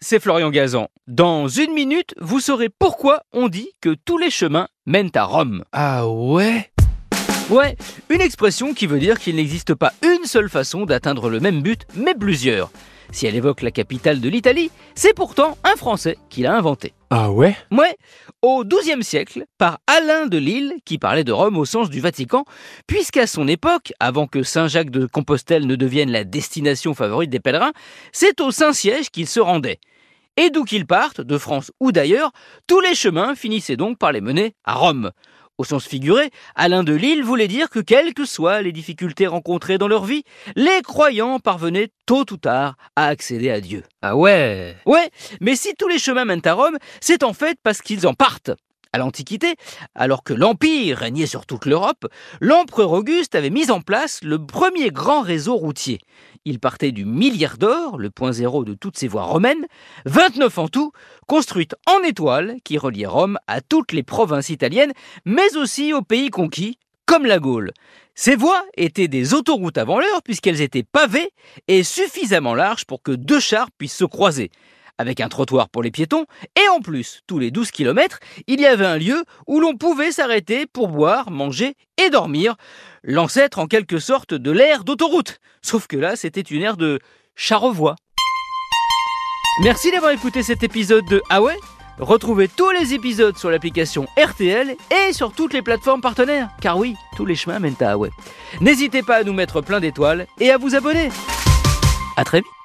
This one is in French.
c'est Florian Gazan. Dans une minute, vous saurez pourquoi on dit que tous les chemins mènent à Rome. Ah ouais? Ouais, une expression qui veut dire qu'il n'existe pas une seule façon d'atteindre le même but, mais plusieurs. Si elle évoque la capitale de l'Italie, c'est pourtant un Français qui l'a inventée. Ah ouais? Ouais, au XIIe siècle, par Alain de Lille, qui parlait de Rome au sens du Vatican, puisqu'à son époque, avant que Saint-Jacques de Compostelle ne devienne la destination favorite des pèlerins, c'est au Saint-Siège qu'il se rendait. Et d'où qu'ils partent, de France ou d'ailleurs, tous les chemins finissaient donc par les mener à Rome. Au sens figuré, Alain de Lille voulait dire que quelles que soient les difficultés rencontrées dans leur vie, les croyants parvenaient tôt ou tard à accéder à Dieu. Ah ouais Ouais, mais si tous les chemins mènent à Rome, c'est en fait parce qu'ils en partent. À l'Antiquité, alors que l'Empire régnait sur toute l'Europe, l'empereur Auguste avait mis en place le premier grand réseau routier. Il partait du milliard d'or, le point zéro de toutes ces voies romaines, 29 en tout, construites en étoile, qui reliaient Rome à toutes les provinces italiennes, mais aussi aux pays conquis, comme la Gaule. Ces voies étaient des autoroutes avant l'heure, puisqu'elles étaient pavées et suffisamment larges pour que deux chars puissent se croiser avec un trottoir pour les piétons, et en plus, tous les 12 km, il y avait un lieu où l'on pouvait s'arrêter pour boire, manger et dormir, l'ancêtre en quelque sorte de l'ère d'autoroute, sauf que là c'était une ère de charrevoie. Merci d'avoir écouté cet épisode de Ah Retrouvez tous les épisodes sur l'application RTL et sur toutes les plateformes partenaires, car oui, tous les chemins mènent à Ah. N'hésitez pas à nous mettre plein d'étoiles et à vous abonner. À très vite